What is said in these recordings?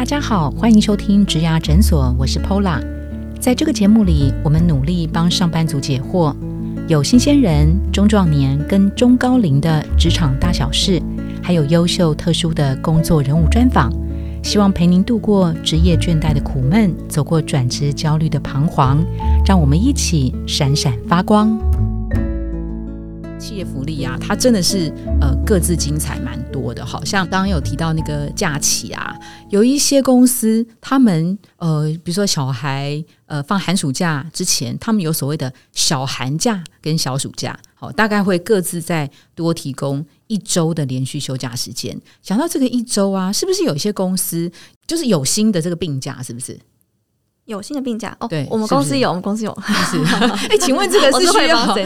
大家好，欢迎收听植牙诊所，我是 Pola。在这个节目里，我们努力帮上班族解惑，有新鲜人、中壮年跟中高龄的职场大小事，还有优秀特殊的工作人物专访，希望陪您度过职业倦怠的苦闷，走过转职焦虑的彷徨，让我们一起闪闪发光。企业福利啊，它真的是呃各自精彩蛮多的，好像刚刚有提到那个假期啊，有一些公司他们呃，比如说小孩呃放寒暑假之前，他们有所谓的小寒假跟小暑假，好，大概会各自再多提供一周的连续休假时间。想到这个一周啊，是不是有一些公司就是有新的这个病假，是不是？有新的病假哦，对我们公司有，我们公司有。是，哎，请问这个是需要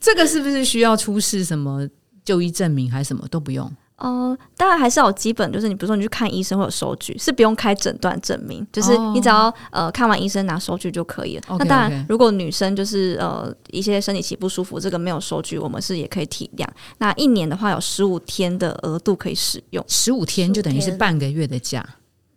这个是不是需要出示什么就医证明还是什么都不用？呃，当然还是要有基本，就是你比如说你去看医生会有收据，是不用开诊断证明，就是哦你只要、呃看完医生拿收据就可以了。那当然，如果女生就是呃一些生理期不舒服，这个没有收据，我们是也可以体谅。那一年的话有十五天的额度可以使用，十五天就等于是半个月的假。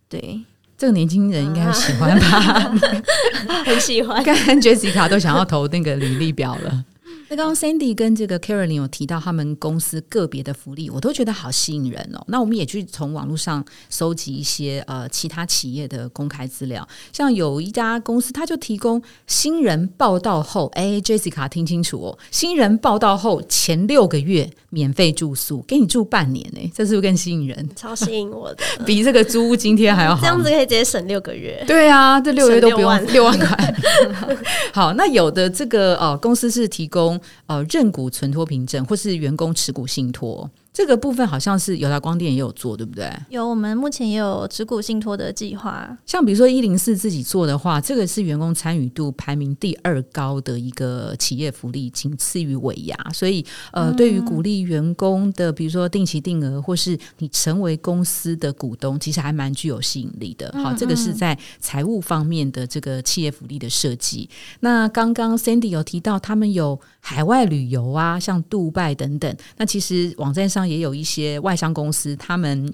对。这个年轻人应该喜欢吧？很喜欢。跟 Jessica 都想要投那个履历表了。那刚刚 Sandy 跟这个 Carolyn 有提到他们公司个别的福利，我都觉得好吸引人哦。那我们也去从网络上搜集一些呃其他企业的公开资料，像有一家公司，它就提供新人报道后，哎，Jessica 听清楚哦，新人报道后前六个月免费住宿，给你住半年呢，这是不是更吸引人？超吸引我的，比这个租屋津贴还要好。这样子可以直接省六个月。对啊，这六个月都不用省六万块。好，那有的这个呃公司是提供呃认股存托凭证，或是员工持股信托，这个部分好像是友达光电也有做，对不对？有，我们目前也有持股信托的计划。像比如说一零四自己做的话，这个是员工参与度排名第二高的一个企业福利，仅次于尾牙。所以呃，对于鼓励员工的，比如说定期定额，或是你成为公司的股东，其实还蛮具有吸引力的。好，这个是在财务方面的这个企业福利的设计。那刚刚 Sandy 有提到，他们有海外旅游啊，像杜拜等等。那其实网站上也有一些外商公司，他们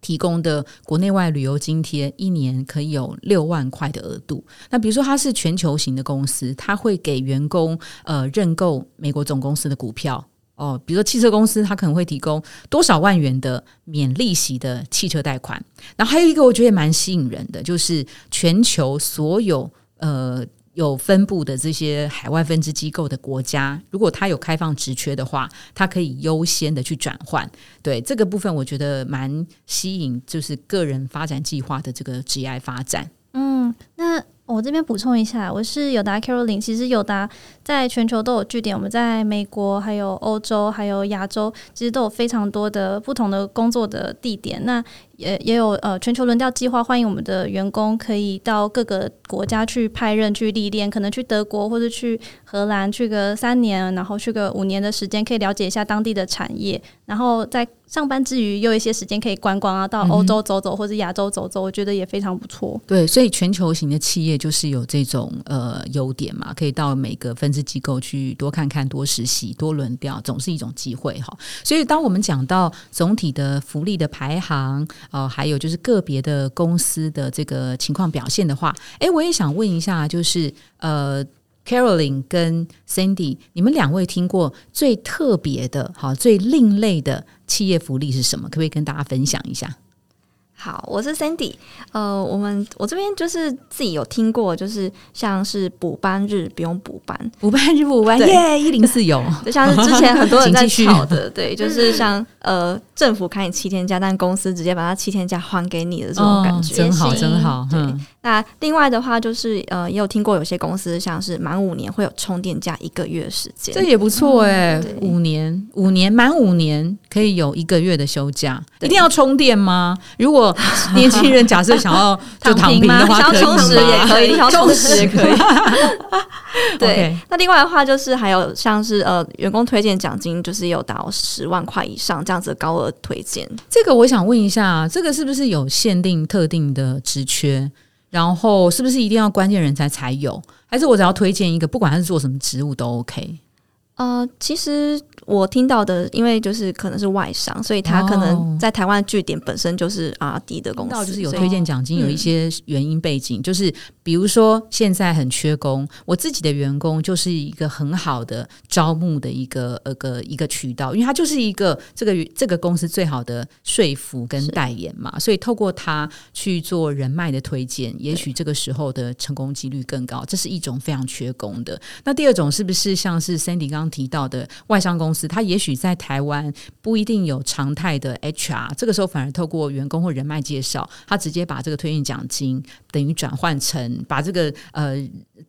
提供的国内外旅游津贴，一年可以有六万块的额度。那比如说它是全球型的公司，它会给员工呃认购美国总公司的股票。哦，比如说汽车公司，它可能会提供多少万元的免利息的汽车贷款。然后还有一个我觉得也蛮吸引人的，就是全球所有呃有分布的这些海外分支机构的国家，如果它有开放职缺的话，它可以优先的去转换。对这个部分，我觉得蛮吸引，就是个人发展计划的这个职业发展。嗯，那我这边补充一下，我是友达 Carolyn。其实友达在全球都有据点，我们在美国、还有欧洲、还有亚洲，其实都有非常多的不同的工作的地点。那也也有呃全球轮调计划，欢迎我们的员工可以到各个国家去派任、去历练，可能去德国或者去荷兰去个三年，然后去个五年的时间，可以了解一下当地的产业，然后在上班之余又有一些时间可以观光啊，到欧洲走走或者亚洲走走，我觉得也非常不错。对，所以全球型的企业就是有这种呃优点嘛，可以到每个分支机构去多看看、多实习、多轮调，总是一种机会哈。所以当我们讲到总体的福利的排行，哦，还有就是个别的公司的这个情况表现的话，诶，我也想问一下，就是呃。，Caroline 跟 Sandy，你们两位听过最特别的、哈最另类的企业福利是什么？可不可以跟大家分享一下？好，我是 Sandy。呃，我们我这边就是自己有听过，就是像是补班日不用补班，补班日补班耶，一零四有。就像是之前很多人在吵的，对，就是像呃政府开你七天假，但公司直接把他七天假还给你的这种感觉。哦真好，真好。对嗯，那另外的话，就是呃，也有听过有些公司像是满五年会有充电假一个月的时间这。也不错哎、对五年，五年满五年可以有一个月的休假，一定要充电吗？如果年轻人假设想要 就躺平的话，想要充实也可以，想要 充实也可以。对那另外的话就是还有像是呃员工推荐奖金，就是有到十万块以上这样子的高额推荐。这个我想问一下，这个是不是有限定特定的职缺？然后是不是一定要关键人才才有？还是我只要推荐一个，不管他是做什么职务都 OK？呃，其实我听到的，因为就是可能是外商，所以他可哦。能在台湾据点本身就是 R D 的公司，就是有推荐奖金，有一些原因背景，就是比如说现在很缺工，我自己的员工就是一个很好的招募的一个呃个一个渠道，因为他就是一个这个这个公司最好的说服跟代言嘛，所以透过他去做人脉的推荐，也许这个时候的成功几率更高，这是一种非常缺工的。那第二种是不是像是 Sandy 刚刚提到的外商公司，它也许在台湾不一定有常态的 HR，这个时候反而透过员工或人脉介绍，他直接把这个推荐奖金等于转换成把这个呃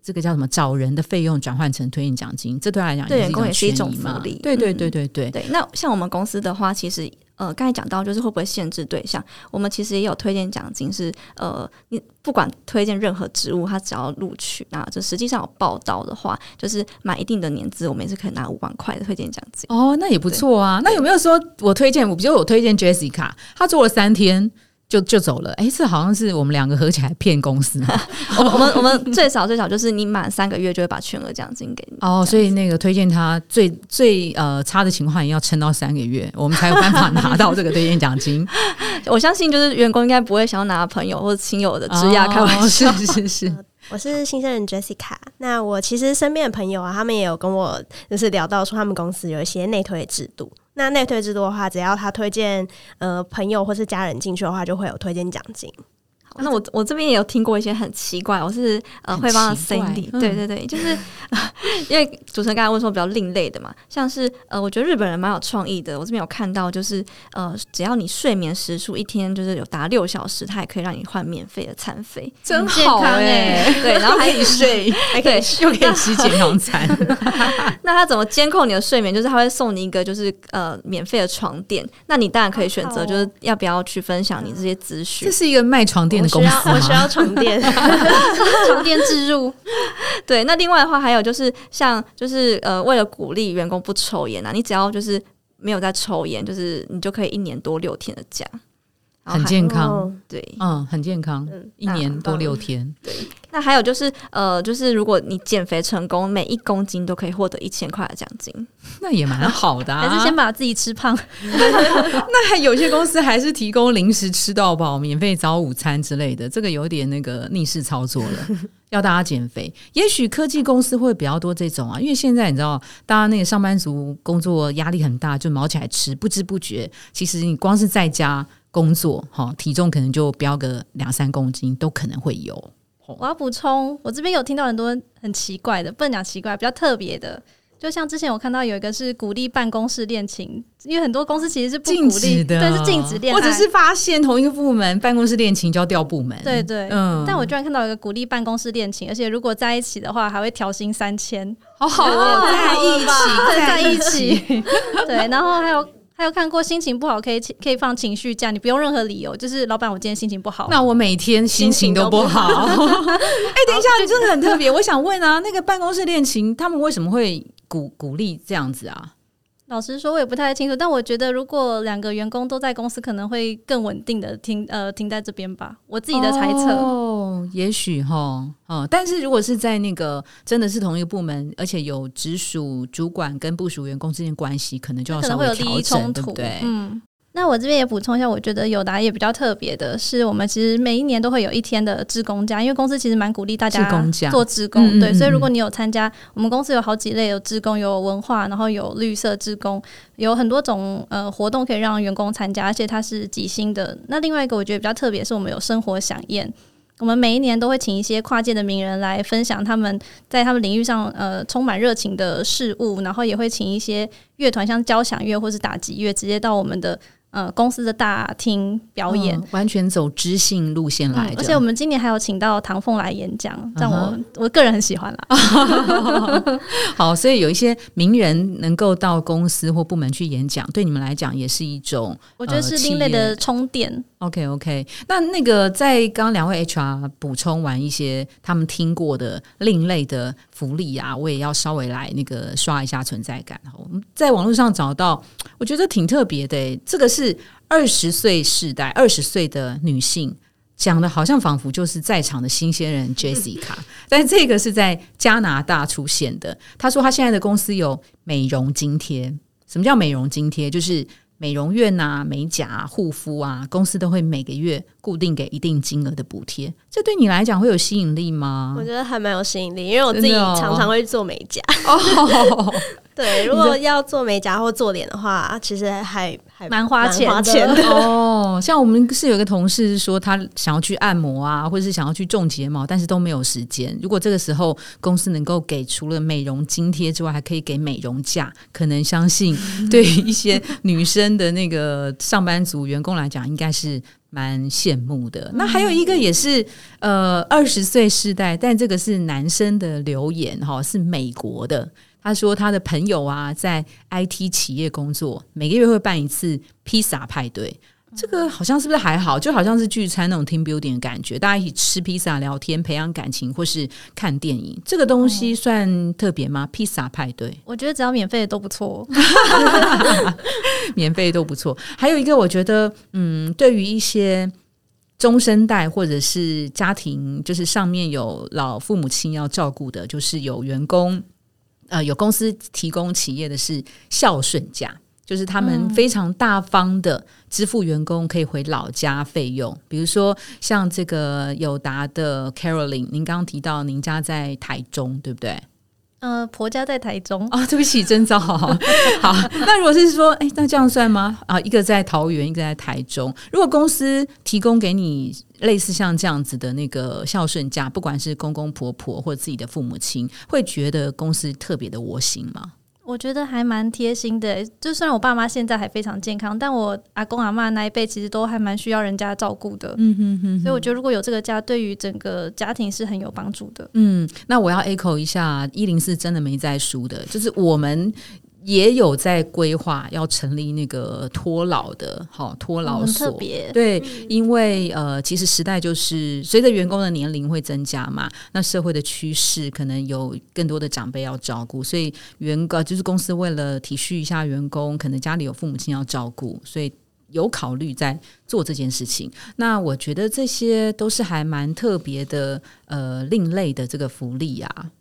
这个叫什么找人的费用转换成推荐奖金，这对他来讲对员工也是一种福利。对对嗯。对对对，对，那像我们公司的话，其实呃，刚才讲到就是会不会限制对象，我们其实也有推荐奖金是，呃，你不管推荐任何职务，他只要录取，那就实际上有报道的话，就是满一定的年资，我们也是可以拿五万块的推荐奖金。哦，那也不错啊。那有没有说我推荐？我比如我推荐 Jessica，她做了三天就就走了。哎，这好像是我们两个合起来骗公司嘛 我们我们我们最少最少就是你满三个月就会把全额奖金给你。哦，所以那个推荐他最最呃差的情况也要撑到三个月，我们才有办法拿到这个推荐奖金。我相信就是员工应该不会想要拿朋友或者亲友的枝桠开玩哦笑。是是是，我是新生人 Jessica。那我其实身边的朋友啊，他们也有跟我就是聊到说，他们公司有一些内推制度。那内推制度的话，只要他推荐呃朋友或是家人进去的话，就会有推荐奖金。那我我这边也有听过一些很奇怪，我是呃会帮 Cindy，、嗯对对对，就是 因为主持人刚才问说比较另类的嘛，像是呃，我觉得日本人蛮有创意的，我这边有看到就是呃，只要你睡眠时数一天就是有达六小时，他也可以让你换免费的餐费，真健康哎、欸 对，然后还可以睡，还可以又可以吃健康餐，那他怎么监控你的睡眠？就是他会送你一个就是呃免费的床垫，那你当然可以选择就是要不要去分享你这些资讯这。是一个卖床垫我需的公司要我需？要床垫，床垫置入，对，那另外的话还有就是像就是呃，为了鼓励员工不抽烟啊，你只要就是没有在抽烟，就是你就可以一年多六天的假，很健康，哦对。嗯，很健康，嗯一年多六天，对那还有就是呃，就是如果你减肥成功，每一公斤都可以获得一千块的奖金。那也蛮好的啊。还是先把自己吃胖？那还有些公司还是提供零食吃到饱、免费早午餐之类的，这个有点那个逆势操作了，要大家减肥。也许科技公司会比较多这种啊，因为现在你知道，大家那个上班族工作压力很大，就毛起来吃，不知不觉，其实你光是在家工作，哈，体重可能就飙个两三公斤，都可能会有。我要补充，我这边有听到很多很奇怪的，不能讲奇怪，比较特别的。就像之前我看到有一个是鼓励办公室恋情，因为很多公司其实是不禁鼓励，止的，对，是禁止恋爱，或者是发现同一个部门办公室恋情就要调部门。对对。嗯但我居然看到有一个鼓励办公室恋情，而且如果在一起的话，还会调薪三千，好好哦，在一起，在一起。对，然后还有还有看过心情不好可以可以放情绪假，你不用任何理由，就是老板我今天心情不好，那我每天心情都不好。哎、等一下，你真的很特别。我想问啊，那个办公室恋情，他们为什么会鼓鼓励这样子啊？老实说，我也不太清楚，但我觉得如果两个员工都在公司，可能会更稳定的停呃停在这边吧，我自己的猜测。哦，也许哈，哦，但是如果是在那个真的是同一个部门，而且有直属主管跟部属员工之间关系，可能就要可稍微能会有利益调整，冲突，对不对？嗯。那我这边也补充一下，我觉得友达也比较特别的是，我们其实每一年都会有一天的志工假，因为公司其实蛮鼓励大家志工假做志工，对，所以如果你有参加，我们公司有好几类，有志工，有文化，然后有绿色职工，有很多种呃活动可以让员工参加，而且它是即兴的。那另外一个我觉得比较特别，是我们有生活飨宴。我们每一年都会请一些跨界的名人来分享他们在他们领域上呃充满热情的事物，然后也会请一些乐团，像交响乐或是打击乐，直接到我们的呃公司的大厅表演。嗯完全走知性路线来的、嗯而且我们今年还有请到唐凤来演讲，让我、嗯我个人很喜欢啦。好，所以有一些名人能够到公司或部门去演讲，对你们来讲也是一种我觉得是呃另类的充电。OK OK，那那个在刚刚两位 HR 补充完一些他们听过的另类的福利啊，我也要稍微来那个刷一下存在感。我们在网络上找到，我觉得挺特别的诶。这个是二十岁世代，二十岁的女性。讲的好像仿佛就是在场的新鲜人 Jessica，但这个是在加拿大出现的。她说她现在的公司有美容津贴，什么叫美容津贴？就是美容院啊、美甲、啊、护肤啊，公司都会每个月固定给一定金额的补贴。这对你来讲会有吸引力吗我？觉得还蛮有吸引力，因为我自己常常会做美甲。哦，对，如果要做美甲或做脸的话，其实还还蛮花钱的花钱的。哦，像我们是有一个同事是说他想要去按摩啊，或者是想要去种睫毛，但是都没有时间。如果这个时候公司能够给除了美容津贴之外，还可以给美容假，可能相信 对于一些女生的那个上班族员工来讲，应该是。蛮羡慕的。那还有一个也是呃二十岁世代，但这个是男生的留言哈，是美国的。他说他的朋友啊，在 IT 企业工作，每个月会办一次披萨派对。这个好像是不是还好？就好像是聚餐那种 team building 的感觉，大家一起吃披萨、聊天、培养感情，或是看电影。这个东西算特别吗？披萨派对，我觉得只要免费的都不错。免费都不错。还有一个，我觉得，嗯，对于一些中生代或者是家庭，就是上面有老父母亲要照顾的，就是有员工，呃，有公司提供企业的是孝顺假。就是他们非常大方的支付员工可以回老家费用，比如说像这个友达的 Caroline，您刚刚提到您家在台中，对不对？呃，婆家在台中，哦，对不起，真糟。好，那如果是说，哎，那这样算吗？啊，一个在桃园，一个在台中。如果公司提供给你类似像这样子的那个孝顺假，不管是公公婆婆或自己的父母亲，会觉得公司特别的窝心吗？我觉得还蛮贴心的。就虽然我爸妈现在还非常健康，但我阿公阿妈那一辈其实都还蛮需要人家照顾的。嗯哼哼所以我觉得如果有这个家，对于整个家庭是很有帮助的。嗯，那我要 echo 一下，一零四真的没在输的，就是我们。也有在规划要成立那个托老的，好托老很所，特别。对，因为呃，其实时代就是随着员工的年龄会增加嘛，那社会的趋势可能有更多的长辈要照顾，所以员工就是公司为了体恤一下员工，可能家里有父母亲要照顾，所以有考虑在做这件事情。那我觉得这些都是还蛮特别的，呃，另类的这个福利啊。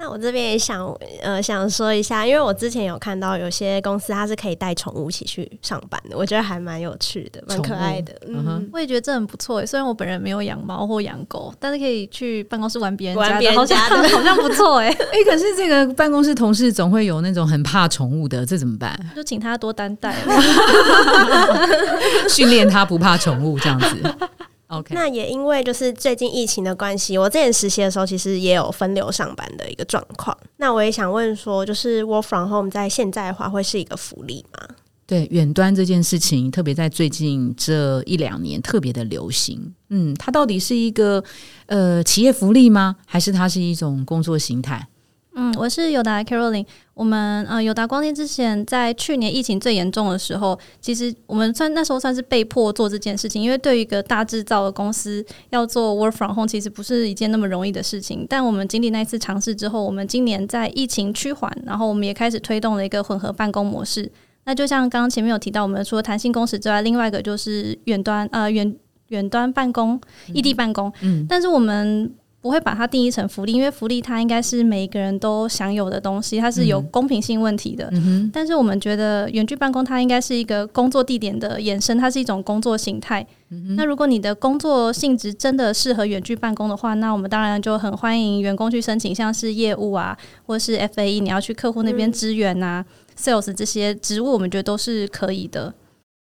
那我这边也想呃想说一下，因为我之前有看到有些公司它是可以带宠物一起去上班的，我觉得还蛮有趣的，蛮可爱的。嗯哼嗯，我也觉得这很不错耶。虽然我本人没有养猫或养狗，但是可以去办公室玩别人家的，玩别人好像 好像不错哎。哎、可是这个办公室同事总会有那种很怕宠物的，这怎么办？就请他多担待。训练他不怕宠物这样子。OK，那也因为就是最近疫情的关系，我之前实习的时候其实也有分流上班的一个状况。那我也想问说，就是 work from home 在现在的话会是一个福利吗？对远端这件事情，特别在最近这一两年特别的流行。嗯，它到底是一个呃企业福利吗？还是它是一种工作形态？嗯，我是友达 Caroline。我们呃友达光电之前在去年疫情最严重的时候，其实我们算那时候算是被迫做这件事情，因为对于一个大制造的公司要做 work from home，其实不是一件那么容易的事情。但我们经历那一次尝试之后，我们今年在疫情趋缓，然后我们也开始推动了一个混合办公模式。那就像刚刚前面有提到，我们除了弹性工时之外，另外一个就是远端呃远远端办公、异地办公。嗯，但是我们不会把它定义成福利，因为福利它应该是每一个人都享有的东西，它是有公平性问题的。但是我们觉得远距办公它应该是一个工作地点的延伸，它是一种工作形态。那如果你的工作性质真的适合远距办公的话，那我们当然就很欢迎员工去申请，像是业务啊，或是 FAE，你要去客户那边支援啊、sales 这些职务，我们觉得都是可以的。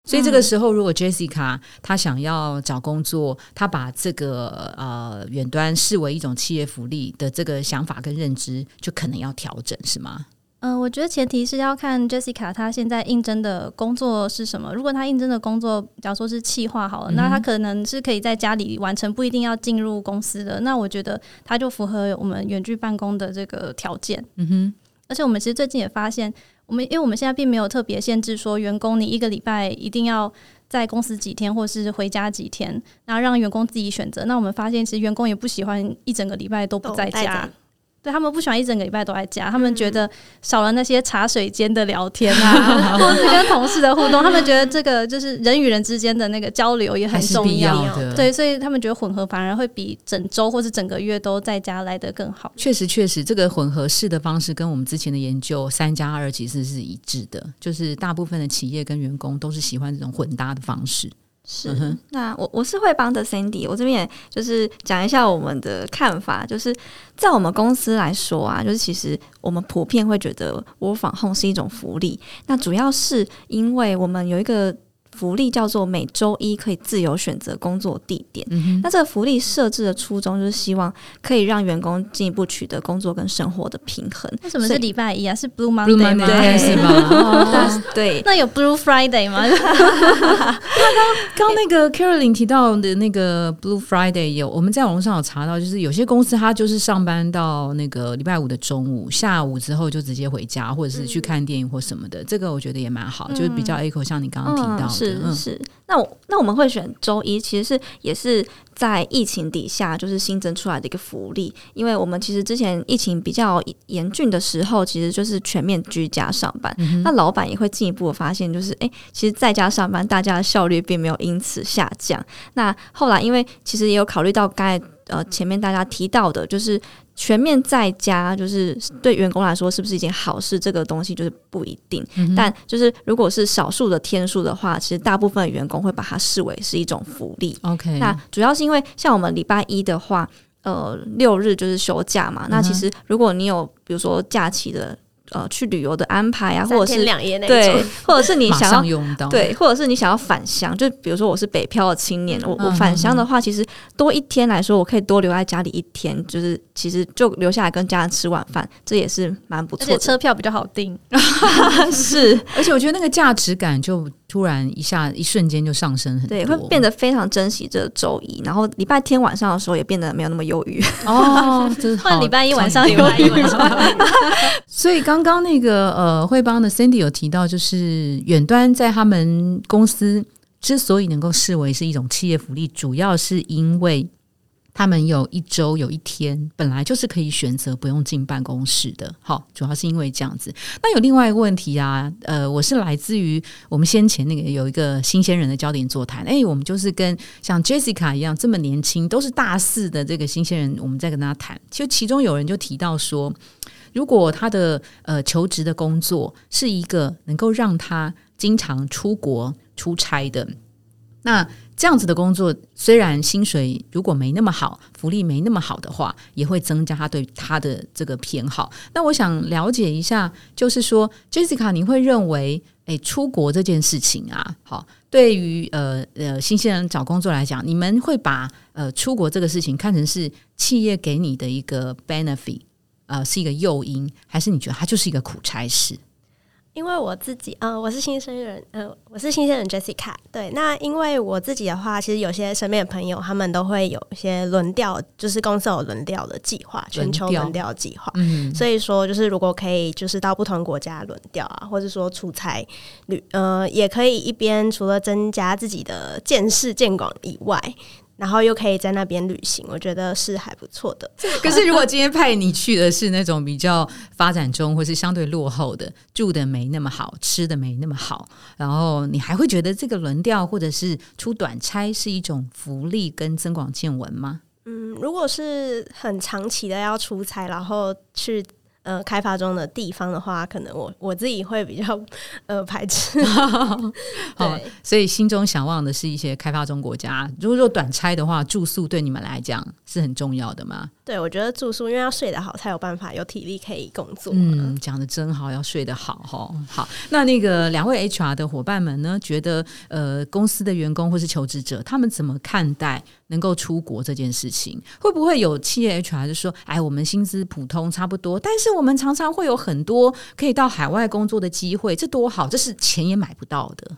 所以这个时候，如果 Jessica 她想要找工作，她把这个呃远端视为一种企业福利的这个想法跟认知，就可能要调整，是吗？嗯、我觉得前提是要看 Jessica 她现在应征的工作是什么。如果她应征的工作，假如说是企划好了，那她可能是可以在家里完成，不一定要进入公司的。那我觉得她就符合我们远距办公的这个条件。嗯哼，而且我们其实最近也发现，我们因为我们现在并没有特别限制说员工你一个礼拜一定要在公司几天，或是回家几天，然后让员工自己选择。那我们发现，其实员工也不喜欢一整个礼拜都不在家。对他们不喜欢一整个礼拜都在家，他们觉得少了那些茶水间的聊天啊，或是跟同事的互动，他们觉得这个就是人与人之间的那个交流也很重必要的。对，所以他们觉得混合反而会比整周或是整个月都在家来的更好。确实，确实，这个混合式的方式跟我们之前的研究三加二其实是一致的，就是大部分的企业跟员工都是喜欢这种混搭的方式。是，嗯那我我是会帮的 Sandy，我这边也就是讲一下我们的看法，就是在我们公司来说啊，就是其实我们普遍会觉得 work from home 是一种福利，那主要是因为我们有一个福利叫做每周一可以自由选择工作地点。嗯那这个福利设置的初衷就是希望可以让员工进一步取得工作跟生活的平衡。为什么是礼拜一啊？是 Blue Monday 是吗？哦对，那有 Blue Friday 吗？刚刚那个 Caroline 提到的那个 Blue Friday 有，我们在网络上有查到，就是有些公司它就是上班到那个礼拜五的中午，下午之后就直接回家，或者是去看电影或什么的。这个我觉得也蛮好，就是比较 echo 像你刚刚提到的，嗯、是嗯是。那我那我们会选周一，其实是也是在疫情底下就是新增出来的一个福利，因为我们其实之前疫情比较严峻的时候，其实就是全面居家上班，那老板也会进一步的发现，就是诶，其实在家上班，大家的效率并没有因此下降。那后来因为其实也有考虑到刚才呃前面大家提到的，就是。全面在家，就是对员工来说是不是一件好事？这个东西就是不一定。但就是如果是少数的天数的话，其实大部分员工会把它视为是一种福利。OK，那主要是因为像我们礼拜一的话，呃，六日就是休假嘛。那其实如果你有比如说假期的呃去旅游的安排啊，或者是两夜那对种，，或者是你想要用到，对，或者是你想要返乡，就比如说我是北漂的青年，我我嗯返乡的话，其实多一天来说，我可以多留在家里一天，就是其实就留下来跟家人吃晚饭，这也是蛮不而且。车票比较好订。是，而且我觉得那个价值感就突然一下一瞬间就上升很多，对，会变得非常珍惜这周一，然后礼拜天晚上的时候也变得没有那么忧郁。哦，换礼拜一晚上礼拜一有晚上，所以刚刚那个呃，汇邦的 Cindy 有提到，就是远端在他们公司之所以能够视为是一种企业福利，主要是因为他们有一周有一天本来就是可以选择不用进办公室的。好，主要是因为这样子。那有另外一个问题啊，呃，我是来自于我们先前那个有一个新鲜人的焦点座谈，哎，我们就是跟像 Jessica 一样这么年轻，都是大四的这个新鲜人，我们在跟他谈。就其中有人就提到说。如果他的呃求职的工作是一个能够让他经常出国出差的，那这样子的工作，虽然薪水如果没那么好，福利没那么好的话，也会增加他对他的这个偏好。那我想了解一下，就是说，Jessica，你会认为，诶，出国这件事情啊，好，对于呃呃新鲜人找工作来讲，你们会把呃出国这个事情看成是企业给你的一个 benefit？呃，是一个诱因，还是你觉得它就是一个苦差事？因为我自己，呃，我是新生人，呃，我是新生人 Jessica。对，那因为我自己的话，其实有些身边的朋友，他们都会有一些轮调，就是公司有轮调的计划，全球轮调计划。嗯，所以说，就是如果可以，就是到不同国家轮调啊，或者说出差旅，呃，也可以一边除了增加自己的见识见广以外，然后又可以在那边旅行，我觉得是还不错的。可是如果今天派你去的是那种比较发展中或是相对落后的，住的没那么好，吃的没那么好，然后你还会觉得这个轮调或者是出短差是一种福利跟增广见闻吗？嗯，如果是很长期的要出差，然后去呃开发中的地方的话，可能我 我自己会比较 呃排斥。好对，所以心中想望的是一些开发中国家。如果说短差的话，住宿对你们来讲是很重要的吗？对，我觉得住宿因为要睡得好，才有办法有体力可以工作。嗯，讲的真好，要睡得好哈。好，那那个两位 HR 的伙伴们呢，觉得呃公司的员工或是求职者，他们怎么看待能够出国这件事情？会不会有企业 HR 就说，哎，我们薪资普通差不多，但是我们常常会有很多可以到海外工作的机会，这多好，这是钱也买不到的。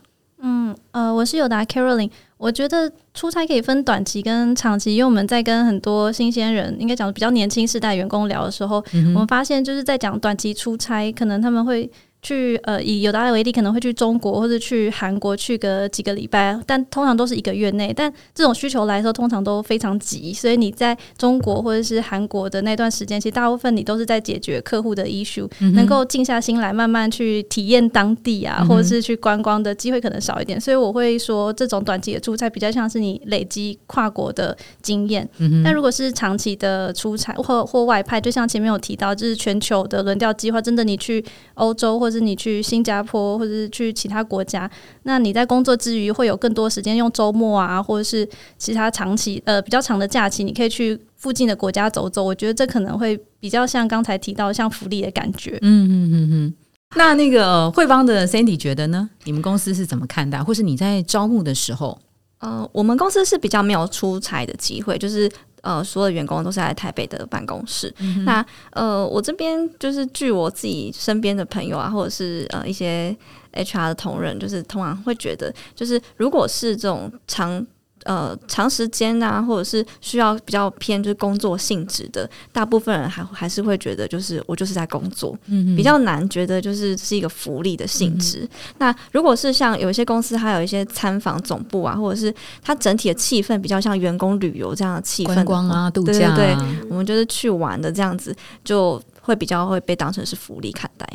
嗯，呃，我是有达 Caroline。我觉得出差可以分短期跟长期，因为我们在跟很多新鲜人，应该讲比较年轻世代员工聊的时候，我们发现就是在讲短期出差，可能他们会去呃，以有达为例，可能会去中国或者去韩国去个几个礼拜，但通常都是一个月内。但这种需求来说，通常都非常急，所以你在中国或者是韩国的那段时间，其实大部分你都是在解决客户的 issue，能够静下心来慢慢去体验当地啊，或者是去观光的机会可能少一点。所以我会说，这种短期的出差比较像是你累积跨国的经验。那如果是长期的出差或或外派，就像前面有提到，就是全球的轮调计划，真的你去欧洲或是你去新加坡，或者是去其他国家，那你在工作之余会有更多时间用周末啊，或者是其他长期呃比较长的假期，你可以去附近的国家走走。我觉得这可能会比较像刚才提到像福利的感觉。嗯嗯嗯嗯。那那个汇邦的 Sandy 觉得呢？你们公司是怎么看待，或是你在招募的时候？呃，我们公司是比较没有出差的机会，就是。呃，所有员工都是在台北的办公室。那呃，我这边就是据我自己身边的朋友啊，或者是呃一些 HR 的同仁，就是通常会觉得，就是如果是这种长。呃，长时间啊，或者是需要比较偏就是工作性质的，大部分人还还是会觉得，就是我就是在工作，比较难觉得就是是一个福利的性质。那如果是像有一些公司，还有一些参访总部啊，或者是它整体的气氛比较像员工旅游这样的气氛，观光啊，度假，对，我们就是去玩的这样子，就会比较会被当成是福利看待。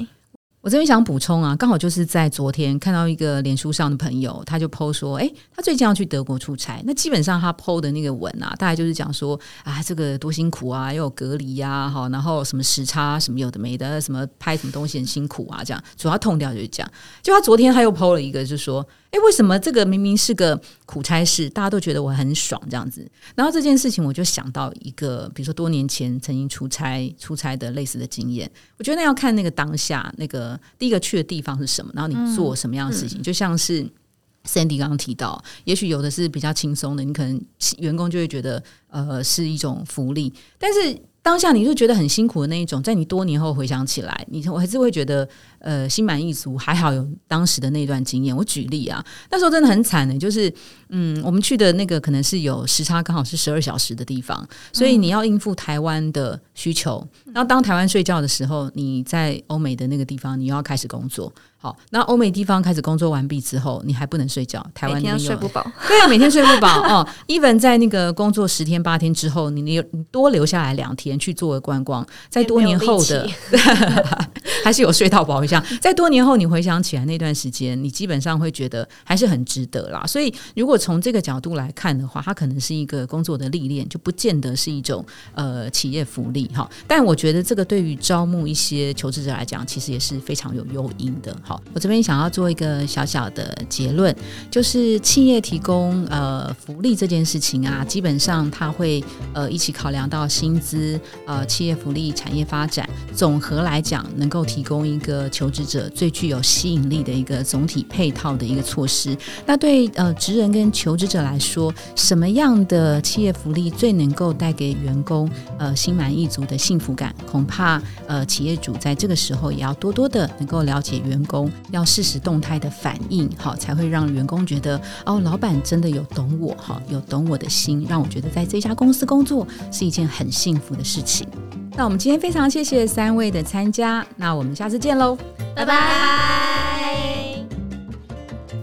我这边想补充啊，刚好就是在昨天看到一个脸书上的朋友，他就 PO 说，哎，他最近要去德国出差。那基本上他 PO 的那个文啊，大概就是讲说，啊，这个多辛苦啊，又有隔离呀，哈，然后什么时差什么有的没的，什么拍什么东西很辛苦啊，这样主要痛掉就是这样。就他昨天他又 PO 了一个，就是说。哎，为什么这个明明是个苦差事，大家都觉得我很爽这样子？然后这件事情，我就想到一个，比如说多年前曾经出差出差的类似的经验。我觉得那要看那个当下，那个第一个去的地方是什么，然后你做什么样的事情。就像是 Sandy 刚刚提到，也许有的是比较轻松的，你可能员工就会觉得呃是一种福利，但是。当下你就觉得很辛苦的那一种，在你多年后回想起来，你我还是会觉得呃心满意足，还好有当时的那段经验。我举例啊，那时候真的很惨的，就是嗯，我们去的那个可能是有时差刚好是十二小时的地方，所以你要应付台湾的需求。然后当台湾睡觉的时候，你在欧美的那个地方，你又要开始工作。好，那欧美地方开始工作完毕之后，你还不能睡觉。台湾每天睡不饱，对啊，每天睡不饱哦。even 在那个工作十天八天之后，你你多留下来两天去做观光，在多年后的 还是有睡到饱一下。在多年后你回想起来那段时间，你基本上会觉得还是很值得啦。所以如果从这个角度来看的话，它可能是一个工作的历练，就不见得是一种呃企业福利哈。但我觉得这个对于招募一些求职者来讲，其实也是非常有诱因的。好，我这边想要做一个小小的结论，就是企业提供呃福利这件事情啊，基本上它会呃一起考量到薪资、呃企业福利、产业发展，总和来讲能够提供一个求职者最具有吸引力的一个总体配套的一个措施。那对呃职人跟求职者来说，什么样的企业福利最能够带给员工呃心满意足的幸福感？恐怕呃企业主在这个时候也要多多的能够了解员工工。要适时动态的反应，好才会让员工觉得哦，老板真的有懂我，哈，有懂我的心，让我觉得在这家公司工作是一件很幸福的事情。那我们今天非常谢谢三位的参加，那我们下次见喽，拜拜。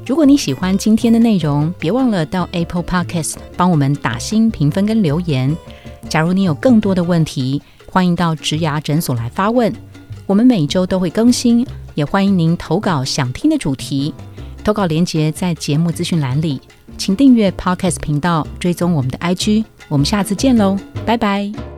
如果你喜欢今天的内容，别忘了到 Apple Podcast 帮我们打新评分跟留言。假如你有更多的问题，欢迎到植牙诊所来发问，我们每周都会更新。也欢迎您投稿想听的主题，投稿连接在节目资讯栏里，请订阅 Podcast 频道，追踪我们的 IG，我们下次见喽，拜拜。